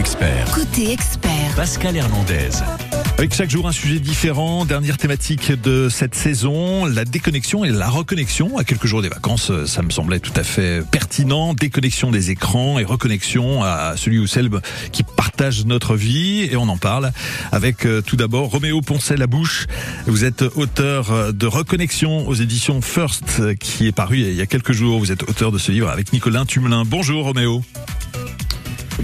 expert. Côté expert. Pascal Hernandez. Avec chaque jour un sujet différent, dernière thématique de cette saison, la déconnexion et la reconnexion. À quelques jours des vacances, ça me semblait tout à fait pertinent. Déconnexion des écrans et reconnexion à celui ou celle qui partage notre vie. Et on en parle avec euh, tout d'abord Roméo Poncet-Labouche. Vous êtes auteur de Reconnexion aux éditions First qui est paru il y a quelques jours. Vous êtes auteur de ce livre avec Nicolas Tumelin. Bonjour Roméo.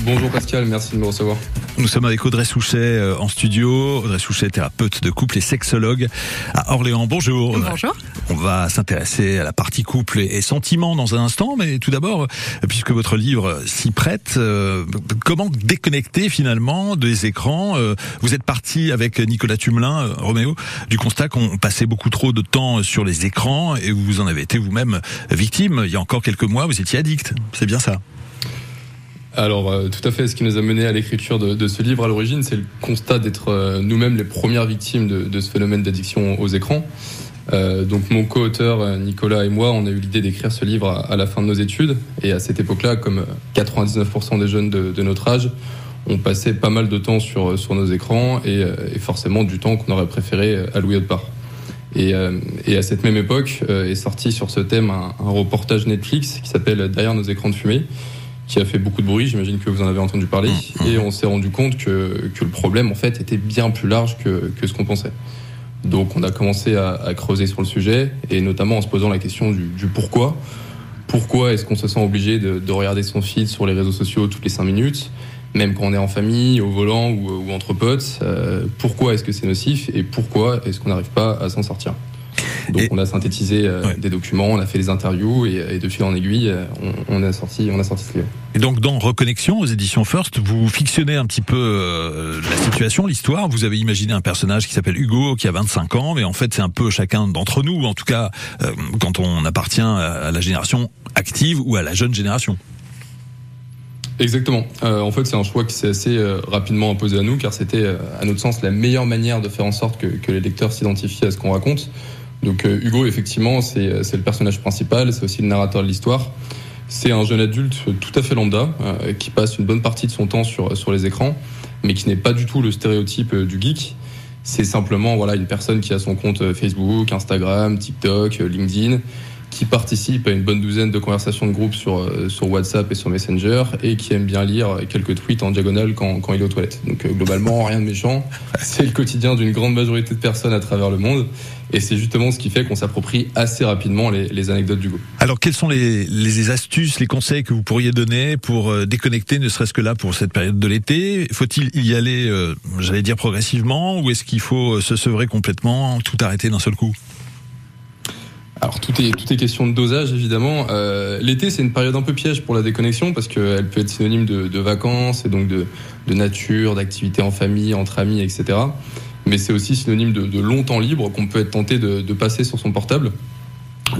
Bonjour Pascal, merci de me recevoir. Nous sommes avec Audrey Souchet euh, en studio. Audrey Souchet, thérapeute de couple et sexologue à Orléans. Bonjour. Audrey. Bonjour. On va s'intéresser à la partie couple et sentiments dans un instant, mais tout d'abord, euh, puisque votre livre s'y prête, euh, comment déconnecter finalement des écrans Vous êtes parti avec Nicolas Tumelin, Roméo, du constat qu'on passait beaucoup trop de temps sur les écrans et vous en avez été vous-même victime. Il y a encore quelques mois, vous étiez addict. C'est bien ça alors, euh, tout à fait. Ce qui nous a mené à l'écriture de, de, ce livre à l'origine, c'est le constat d'être euh, nous-mêmes les premières victimes de, de ce phénomène d'addiction aux écrans. Euh, donc, mon co-auteur euh, Nicolas et moi, on a eu l'idée d'écrire ce livre à, la fin de nos études. Et à cette époque-là, comme 99% des jeunes de, de, notre âge, on passait pas mal de temps sur, sur nos écrans et, et forcément du temps qu'on aurait préféré allouer autre part. Et, et, à cette même époque est sorti sur ce thème un, un reportage Netflix qui s'appelle Derrière nos écrans de fumée qui a fait beaucoup de bruit, j'imagine que vous en avez entendu parler, mmh. et on s'est rendu compte que, que, le problème en fait était bien plus large que, que ce qu'on pensait. Donc on a commencé à, à, creuser sur le sujet, et notamment en se posant la question du, du pourquoi. Pourquoi est-ce qu'on se sent obligé de, de, regarder son feed sur les réseaux sociaux toutes les cinq minutes, même quand on est en famille, au volant ou, ou entre potes euh, Pourquoi est-ce que c'est nocif, et pourquoi est-ce qu'on n'arrive pas à s'en sortir? Donc et on a synthétisé euh, ouais. des documents, on a fait des interviews et, et de fil en aiguille, on, on, a sorti, on a sorti ce livre. Et donc dans Reconnexion aux éditions First, vous fictionnez un petit peu euh, la situation, l'histoire. Vous avez imaginé un personnage qui s'appelle Hugo, qui a 25 ans, mais en fait c'est un peu chacun d'entre nous, en tout cas euh, quand on appartient à la génération active ou à la jeune génération. Exactement. Euh, en fait, c'est un choix qui s'est assez euh, rapidement imposé à nous, car c'était, euh, à notre sens, la meilleure manière de faire en sorte que, que les lecteurs s'identifient à ce qu'on raconte. Donc euh, Hugo, effectivement, c'est le personnage principal, c'est aussi le narrateur de l'histoire. C'est un jeune adulte tout à fait lambda, euh, qui passe une bonne partie de son temps sur, sur les écrans, mais qui n'est pas du tout le stéréotype euh, du geek. C'est simplement voilà une personne qui a son compte Facebook, Instagram, TikTok, LinkedIn, qui participe à une bonne douzaine de conversations de groupe sur, euh, sur WhatsApp et sur Messenger et qui aime bien lire quelques tweets en diagonale quand, quand il est aux toilettes. Donc euh, globalement, rien de méchant. C'est le quotidien d'une grande majorité de personnes à travers le monde. Et c'est justement ce qui fait qu'on s'approprie assez rapidement les, les anecdotes d'Hugo. Alors, quelles sont les, les, astuces, les conseils que vous pourriez donner pour euh, déconnecter, ne serait-ce que là pour cette période de l'été? Faut-il y aller, euh, j'allais dire progressivement, ou est-ce qu'il faut se sevrer complètement, tout arrêter d'un seul coup? Alors tout est tout est question de dosage évidemment. Euh, L'été c'est une période un peu piège pour la déconnexion parce qu'elle peut être synonyme de, de, vacances et donc de, de nature, d'activités en famille, entre amis, etc. Mais c'est aussi synonyme de, de, long temps libre qu'on peut être tenté de, de, passer sur son portable.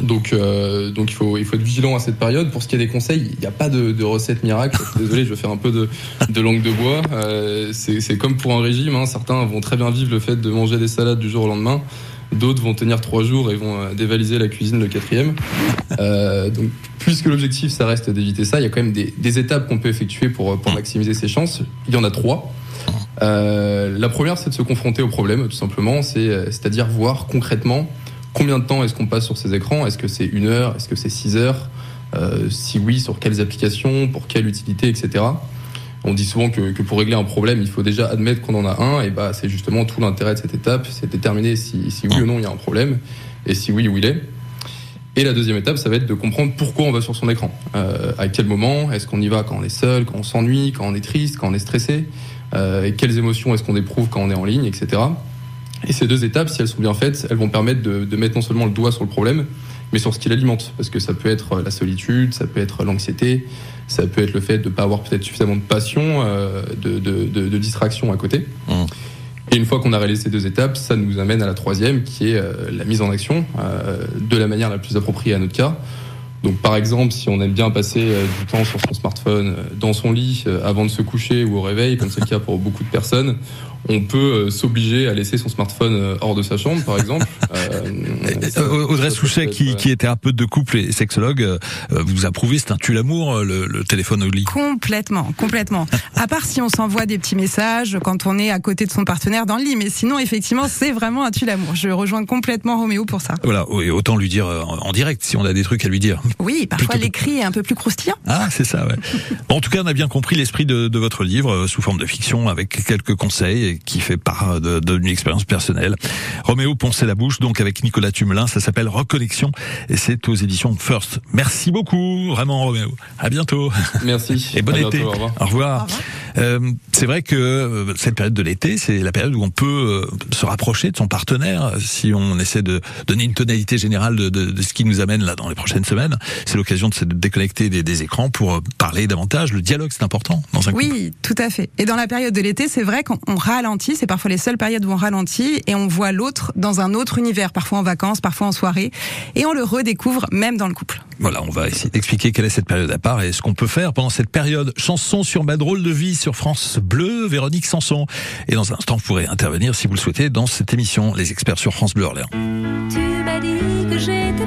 Donc, euh, donc il faut il faut être vigilant à cette période. Pour ce qui est des conseils, il n'y a pas de, de recette miracle. Désolé, je vais faire un peu de, de langue de bois. Euh, c'est comme pour un régime. Hein. Certains vont très bien vivre le fait de manger des salades du jour au lendemain. D'autres vont tenir trois jours et vont euh, dévaliser la cuisine le quatrième. Euh, donc, puisque l'objectif, ça reste d'éviter ça, il y a quand même des, étapes qu'on peut effectuer pour, pour maximiser ses chances. Il y en a trois. Euh, la première, c'est de se confronter au problème, tout simplement. C'est-à-dire voir concrètement combien de temps est-ce qu'on passe sur ces écrans. Est-ce que c'est une heure? Est-ce que c'est six heures? Euh, Si oui, sur quelles applications? Pour quelle utilité, etc on dit souvent que, pour régler un problème, il faut déjà admettre qu'on en a un, et bah c'est justement tout l'intérêt de cette étape, c'est déterminer si, oui ou non il y a un problème, et si oui où il est. Et la deuxième étape, ça va être de comprendre pourquoi on va sur son écran. Euh, à quel moment Est-ce qu'on y va quand on est seul, quand on s'ennuie, quand on est triste, quand on est stressé euh, et Quelles émotions est-ce qu'on éprouve quand on est en ligne, etc. Et ces deux étapes, si elles sont bien faites, elles vont permettre de mettre non seulement le doigt sur le problème, mais sur ce qui l'alimente. Parce que ça peut être la solitude, ça peut être l'anxiété, ça peut être le fait de ne pas avoir peut-être suffisamment de passion, euh, de, de, de, de, distraction à côté. Mmh. Et une fois qu'on a réalisé ces deux étapes, ça nous amène à la troisième, qui est euh, la mise en action euh, de la manière la plus appropriée à notre cas. Donc par exemple, si on aime bien passer euh, du temps sur son smartphone, euh, dans son lit, euh, avant de se coucher ou au réveil, comme c'est le cas pour beaucoup de personnes, on peut s'obliger à laisser son smartphone hors de sa chambre, par exemple. Audrey Souchet, qui, qui est thérapeute de couple et sexologue, vous approuvez, c'est un tue l'amour, le, le, téléphone au lit. Complètement, complètement. à part si on s'envoie des petits messages quand on est à côté de son partenaire dans le lit, mais sinon, effectivement, c'est vraiment un tue l'amour. Je rejoins complètement Roméo pour ça. Voilà, et autant lui dire en direct si on a des trucs à lui dire. Oui, parfois l'écrit est un peu plus croustillant. Ah, c'est ça, ouais. en tout cas, on a bien compris l'esprit de, de, votre livre euh, sous forme de fiction avec quelques conseils qui fait part d'une expérience personnelle. Roméo ponçait la bouche, donc avec Nicolas Tumelin, ça s'appelle Reconnexion et c'est aux éditions First. Merci beaucoup, vraiment Roméo. À bientôt. Merci. Et bon été. au revoir. Au revoir. Euh, c'est vrai que euh, cette période de l'été, c'est la période où on peut euh, se rapprocher de son partenaire si on essaie de donner une tonalité générale de, de, de ce qui nous amène là dans les prochaines semaines. C'est l'occasion de se déconnecter des, des, écrans pour parler davantage. Le dialogue, c'est important dans un couple. Oui, tout à fait. Et dans la période de l'été, c'est vrai qu'on ralentit. C'est parfois les seules périodes où on ralentit et on voit l'autre dans un autre univers, parfois en vacances, parfois en soirée, et on le redécouvre même dans le couple. Voilà, on va essayer d'expliquer quelle est cette période à part et ce qu'on peut faire pendant cette période. Chanson sur ma drôle de vie sur France Bleu, Véronique Sanson. Et dans un instant, vous pourrez intervenir si vous le souhaitez dans cette émission, les experts sur France Bleu Orléans. Tu m'as dit que j'étais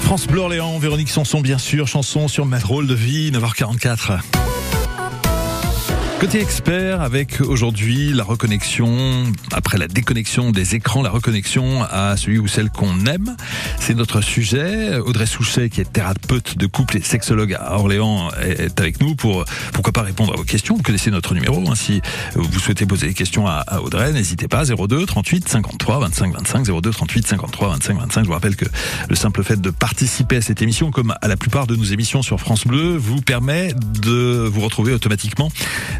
France Bleu Orléans, Véronique Sanson bien sûr, chanson sur ma drôle de vie, 9h44. Côté expert, avec aujourd'hui la reconnexion, après la déconnexion des écrans, la reconnexion à celui ou celle qu'on aime. C'est notre sujet. Audrey Souchet, qui est thérapeute de couple et sexologue à Orléans, est avec nous pour, pourquoi pas répondre à vos questions. Vous connaissez notre numéro. Hein. Si vous souhaitez poser des questions à, Audrey, n'hésitez pas. 02 38 53 25 25, 02 38 53 25 25. Je vous rappelle que le simple fait de participer à cette émission, comme à la plupart de nos émissions sur France Bleu, vous permet de vous retrouver automatiquement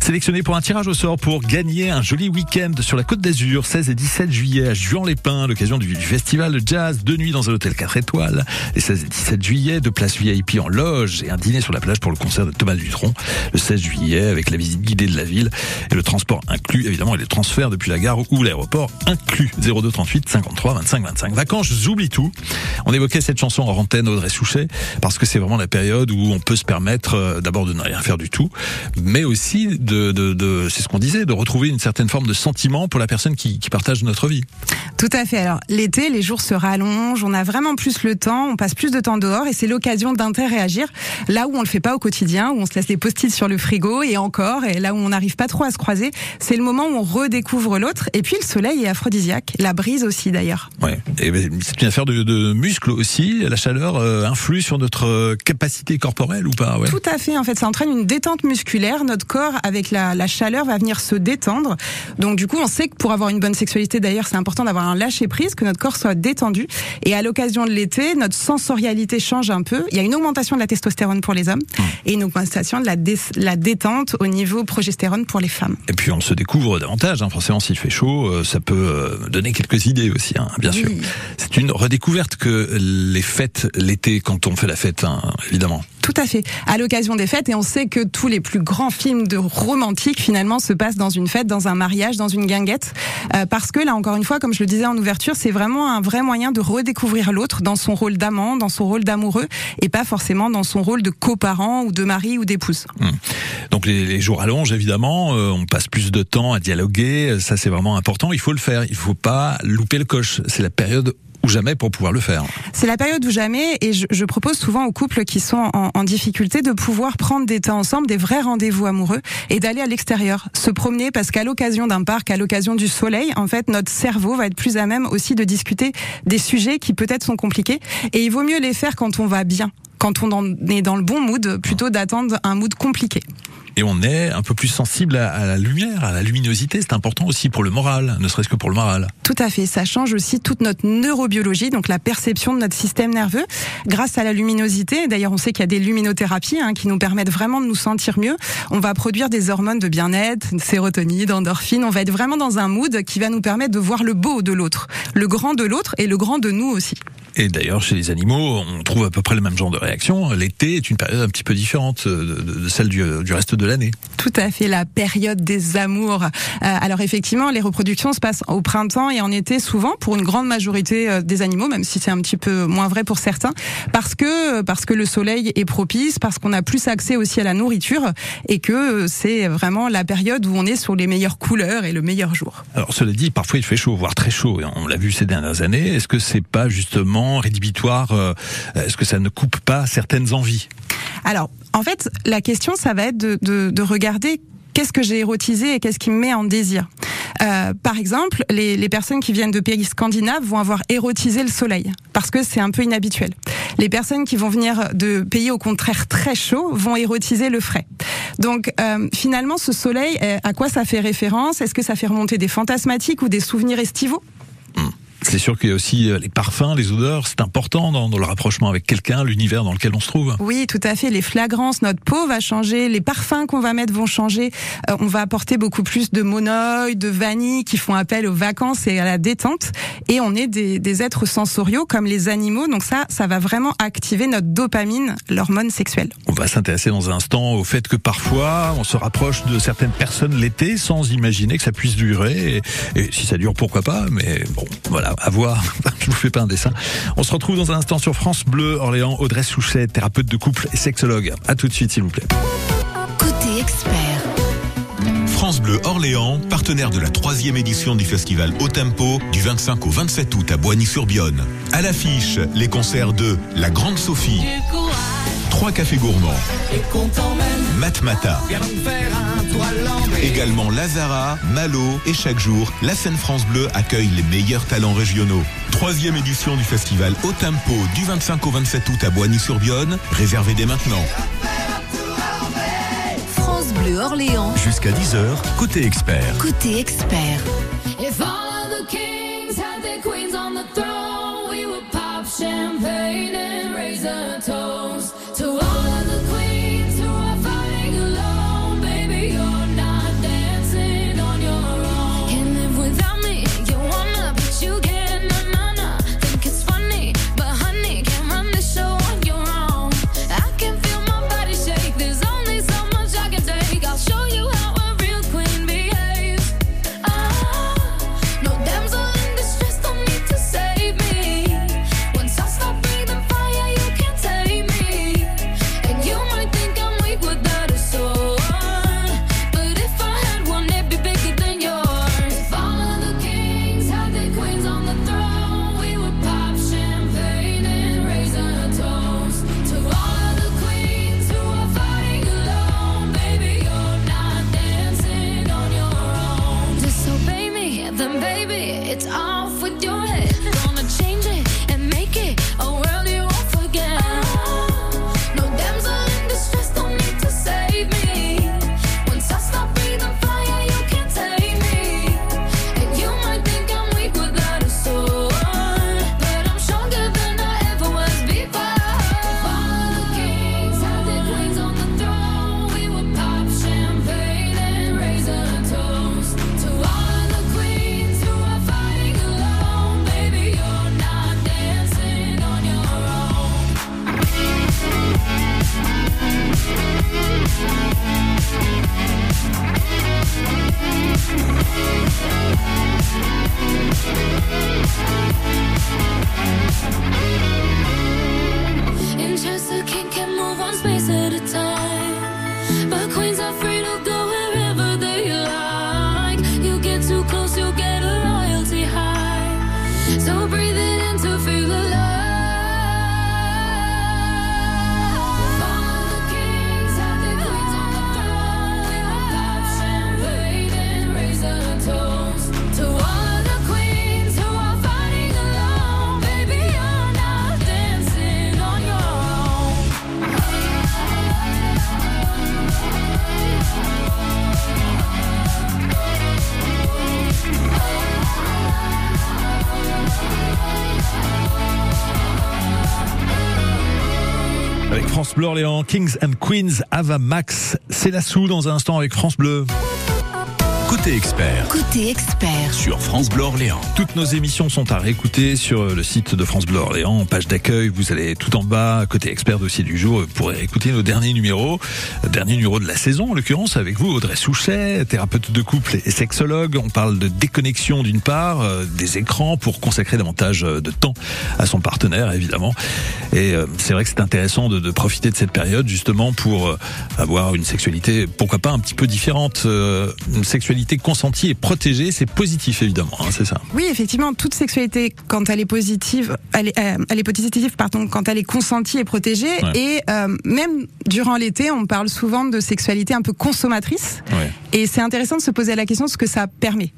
sélectionné pour un tirage au sort pour gagner un joli week-end sur la Côte d'Azur, 16 et 17 juillet à Juan-les-Pins, l'occasion du, festival de jazz, deux nuits dans un hôtel 4 étoiles, les 16 et 17 juillet, deux places VIP en loge et un dîner sur la plage pour le concert de Thomas Dutronc, le 16 juillet avec la visite guidée de la ville et le transport inclus, évidemment, et le transfert depuis la gare ou l'aéroport inclus. 02 38 53 25 25. Vacances, j'oublie tout. On évoquait cette chanson en antenne Audrey Souchet parce que c'est vraiment la période où on peut se permettre euh, d'abord de ne rien faire du tout, mais aussi de de, de, de c'est ce qu'on disait, de retrouver une certaine forme de sentiment pour la personne qui, qui partage notre vie. Tout à fait. Alors l'été, les jours se rallongent, on a vraiment plus le temps, on passe plus de temps dehors et c'est l'occasion d'interagir là où on le fait pas au quotidien, où on se laisse des post-it sur le frigo et encore, et là où on n'arrive pas trop à se croiser, c'est le moment où on redécouvre l'autre. Et puis le soleil est aphrodisiaque, la brise aussi d'ailleurs. Ouais. Et ben, c'est une affaire de, de muscles aussi. La chaleur euh, influe sur notre capacité corporelle ou pas? Ouais. Tout à fait. En fait, ça entraîne une détente musculaire. Notre corps, avec la, la chaleur, va venir se détendre. Donc du coup, on sait que pour avoir une bonne sexualité, d'ailleurs, c'est important d'avoir un lâcher prise, que notre corps soit détendu. Et à l'occasion de l'été, notre sensorialité change un peu. Il y a une augmentation de la testostérone pour les hommes et une augmentation de la, dé- la détente au niveau progestérone pour les femmes. Et puis on se découvre davantage. Hein. Forcément, s'il fait chaud, euh, ça peut euh, donner quelques idées aussi, hein, bien sûr. Oui. C'est une redécouverte que les fêtes l'été, quand on fait la fête, hein, évidemment. Tout à fait. À l'occasion des fêtes, et on sait que tous les plus grands films de romantiques finalement se passent dans une fête, dans un mariage, dans une guinguette, Euh, parce que là encore une fois, comme je le disais en ouverture, c'est vraiment un vrai moyen de redécouvrir l'autre dans son rôle d'amant, dans son rôle d'amoureux, et pas forcément dans son rôle de coparent ou de mari ou d'épouse. Donc les, jours allongent évidemment, euh, on passe plus de temps à dialoguer, ça c'est vraiment important, il faut le faire, il faut pas louper le coche, c'est la période ou jamais pour pouvoir le faire. C'est la période où jamais, et je, je propose souvent aux couples qui sont en, en difficulté de pouvoir prendre des temps ensemble, des vrais rendez-vous amoureux, et d'aller à l'extérieur, se promener, parce qu'à l'occasion d'un parc, à l'occasion du soleil, en fait, notre cerveau va être plus à même aussi de discuter des sujets qui peut-être sont compliqués, et il vaut mieux les faire quand on va bien quand on est dans le bon mood, plutôt d'attendre un mood compliqué. Et on est un peu plus sensible à, la lumière, à la luminosité, c'est important aussi pour le moral, ne serait-ce que pour le moral. Tout à fait, ça change aussi toute notre neurobiologie, donc la perception de notre système nerveux, grâce à la luminosité. D'ailleurs, on sait qu'il y a des luminothérapies hein, qui nous permettent vraiment de nous sentir mieux. On va produire des hormones de bien-être, sérotonine, endorphine. On va être vraiment dans un mood qui va nous permettre de voir le beau de l'autre, le grand de l'autre et le grand de nous aussi. Et d'ailleurs, chez les animaux, on trouve à peu près le même genre de réaction. L'été est une période un petit peu différente de, de- celle du, du reste de l'année. Tout à fait, la période des amours. Euh, alors effectivement, les reproductions se passent au printemps et en été souvent pour une grande majorité euh, des animaux, même si c'est un petit peu moins vrai pour certains, parce que parce que le soleil est propice, parce qu'on a plus accès aussi à la nourriture et que euh, c'est vraiment la période où on est sur les meilleures couleurs et le meilleur jour. Alors cela dit, parfois il fait chaud, voire très chaud, et on l'a vu ces dernières années. Est-ce que c'est pas justement rédhibitoire euh, Est-ce que ça ne coupe pas certaines envies? Alors, en fait, la question, ça va être de, de, de regarder qu'est-ce que j'ai érotisé et qu'est-ce qui me met en désir. Euh, par exemple, les, personnes qui viennent de pays scandinaves vont avoir érotisé le soleil parce que c'est un peu inhabituel. Les personnes qui vont venir de pays au contraire très chauds vont érotiser le frais. Donc euh, finalement, ce soleil, à quoi ça fait référence? Est-ce que ça fait remonter des fantasmatiques ou des souvenirs estivaux? C'est sûr qu'il y a aussi euh, les parfums, les odeurs, c'est important dans, dans le rapprochement avec quelqu'un, l'univers dans lequel on se trouve. Oui, tout à fait. Les flagrances, notre peau va changer, les parfums qu'on va mettre vont changer. Euh, on va apporter beaucoup plus de monoï, de vanille qui font appel aux vacances et à la détente. Et on est des, des êtres sensoriaux comme les animaux. Donc ça, ça va vraiment activer notre dopamine, l'hormone sexuelle. On va s'intéresser dans un instant au fait que parfois on se rapproche de certaines personnes l'été sans imaginer que ça puisse durer. Et, et si ça dure, pourquoi pas Mais bon, voilà, à voir. Je vous fais pas un dessin. On se retrouve dans un instant sur France Bleu Orléans. Audrey Souchet, thérapeute de couple et sexologue. À tout de suite, s'il vous plaît. Côté expert. France Bleu Orléans, partenaire de la troisième édition du festival Au Tempo, du 25 au 27 août à Boigny-sur-Bionne. À l'affiche, les concerts de La Grande Sophie, Trois Cafés Gourmands, Matmata, également Lazara, Malo et chaque jour, la scène France Bleu accueille les meilleurs talents régionaux. Troisième édition du festival Au Tempo, du 25 au 27 août à Boigny-sur-Bionne, réservez dès maintenant. France Bleu Orléans. Jusqu'à 10h, côté expert. Côté expert. If all of the kings had their queens on the throne, we would pop champagne and raise a toast France Bleu Orléans, Kings and Queens, Ava Max, c'est dans un instant avec France Bleu. Côté expert Côté expert. sur France Bleu Orléans. Toutes nos émissions sont à réécouter sur le site de France Bleu Orléans, page d'accueil. Vous allez tout en bas, côté expert dossier du jour, vous pourrez écouter nos derniers numéros. Dernier numéro de la saison, en l'occurrence, avec vous, Audrey Souchet, thérapeute de couple et sexologue. On parle de déconnexion d'une part, euh, des écrans pour consacrer davantage euh, de temps à son partenaire, évidemment. Et euh, c'est vrai que c'est intéressant de, de profiter de cette période, justement, pour euh, avoir une sexualité, pourquoi pas un petit peu différente. Une sexualité consentie et protégée, c'est positif, évidemment, hein, c'est ça. Oui, effectivement, toute sexualité, quand elle est positive, elle est, euh, elle est positive, pardon, quand elle est consentie et protégée. Ouais. Et euh, même durant l'été, on parle souvent de sexualité un peu consommatrice. Ouais. Et c'est intéressant de se poser la question de ce que ça permet.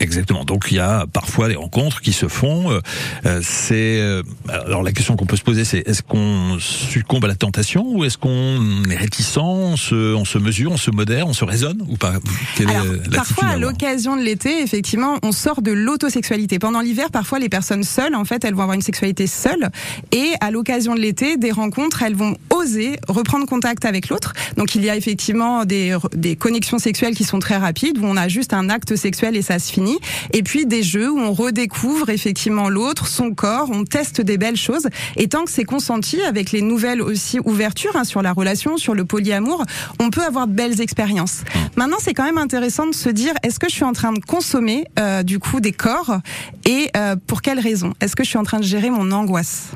Exactement. Donc il y a parfois des rencontres qui se font. euh, euh, c'est euh, alors la question qu'on peut se poser, c'est est-ce qu'on succombe à la tentation ou est-ce qu'on est réticent, on se, on se mesure, on se modère, on se raisonne ou pas? Quelle Alors, est parfois, à l'occasion de l'été, effectivement, on sort de l'autosexualité. Pendant l'hiver, parfois, les personnes seules, en fait, elles vont avoir une sexualité seule. Et à l'occasion de l'été, des rencontres, elles vont oser reprendre contact avec l'autre. Donc, il y a effectivement des, des connexions sexuelles qui sont très rapides, où on a juste un acte sexuel et ça se finit. Et puis, des jeux où on redécouvre effectivement l'autre, son corps, on teste des belles choses. Et tant que c'est consenti, avec les nouvelles aussi ouvertures hein, sur la relation, sur le polyamour, on peut avoir de belles expériences. Maintenant, c'est quand même intéressant de se dire est-ce que je suis en train de consommer euh, du coup des corps et euh, pour quelles raisons? Est-ce que je suis en train de gérer mon angoisse?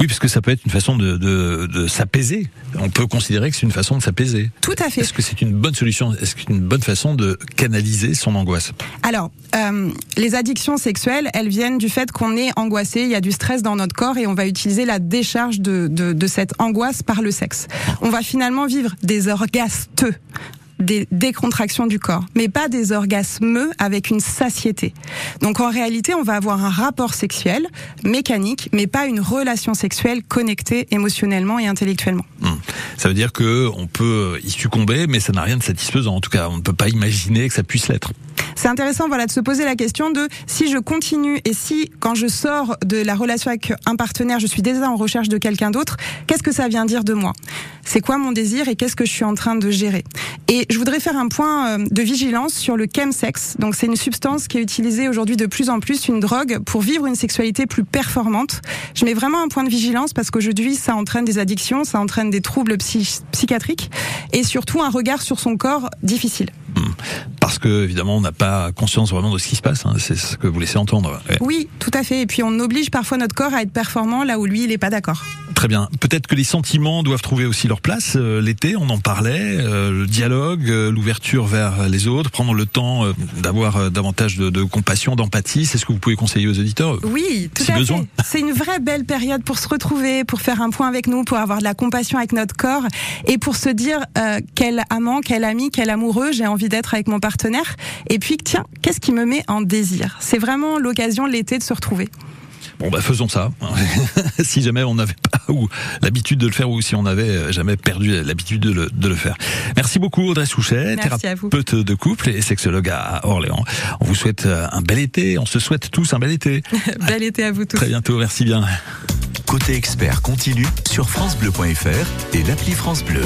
Oui, parce que ça peut être une façon de, de, de s'apaiser. On peut considérer que c'est une façon de s'apaiser. Tout à fait. Est-ce que c'est une bonne solution? Est-ce que c'est une bonne façon de canaliser son angoisse? Alors, euh, les addictions sexuelles, elles viennent du fait qu'on est angoissé, il y a du stress dans notre corps et on va utiliser la décharge de cette angoisse par le sexe. On va finalement vivre des orgastes des décontractions du corps, mais pas des orgasmes avec une satiété. Donc en réalité, on va avoir un rapport sexuel mécanique, mais pas une relation sexuelle connectée émotionnellement et intellectuellement. Hum. Ça veut dire que on peut y succomber, mais ça n'a rien de satisfaisant. En tout cas, on ne peut pas imaginer que ça puisse l'être. C'est intéressant voilà de se poser la question de si je continue et si quand je sors de la relation avec un partenaire, je suis déjà en recherche de quelqu'un d'autre, qu'est-ce que ça vient dire de moi? C'est quoi mon désir et qu'est-ce que je suis en train de gérer? Et je voudrais faire un point euh, de vigilance sur le chemsex. Donc c'est une substance qui est utilisée aujourd'hui de plus en plus, une drogue pour vivre une sexualité plus performante. Je mets vraiment un point de vigilance parce qu'aujourd'hui ça entraîne des addictions, ça entraîne des troubles psy- psychiatriques et surtout un regard sur son corps difficile. Parce que évidemment, on n'a pas conscience vraiment de ce qui se passe. hein. C'est ce que vous laissez entendre. Ouais. Oui, tout à fait. Et puis on oblige parfois notre corps à être performant là où lui il n'est pas d'accord. Très bien. Peut-être que les sentiments doivent trouver aussi leur place. Euh, L'été, on en parlait, euh, le dialogue, euh, l'ouverture vers les autres, prendre le temps d'avoir davantage de, de compassion, d'empathie. C'est ce que vous pouvez conseiller aux auditeurs Oui, tout Si à besoin. fait. C'est une vraie belle période pour se retrouver, pour faire un point avec nous, pour avoir de la compassion avec notre corps et pour se dire quel amant, quel ami, quel amoureux j'ai envie d'être avec mon partenaire. Et puis tiens, qu'est-ce qui me met en désir? C'est vraiment l'occasion l'été de se retrouver. Bon, bah faisons ça. si jamais on n'avait pas ou l'habitude de le faire ou si on n'avait jamais perdu l'habitude de le, de le faire. Merci beaucoup Audrey Souchet, Merci à vous. thérapeute de couple et sexologue à Orléans. On vous souhaite euh, un bel été. On se souhaite tous un bel été. Bel été à vous tous. Très bientôt. Merci bien. Côté expert continue sur francebleu.fr et l'appli France Bleu.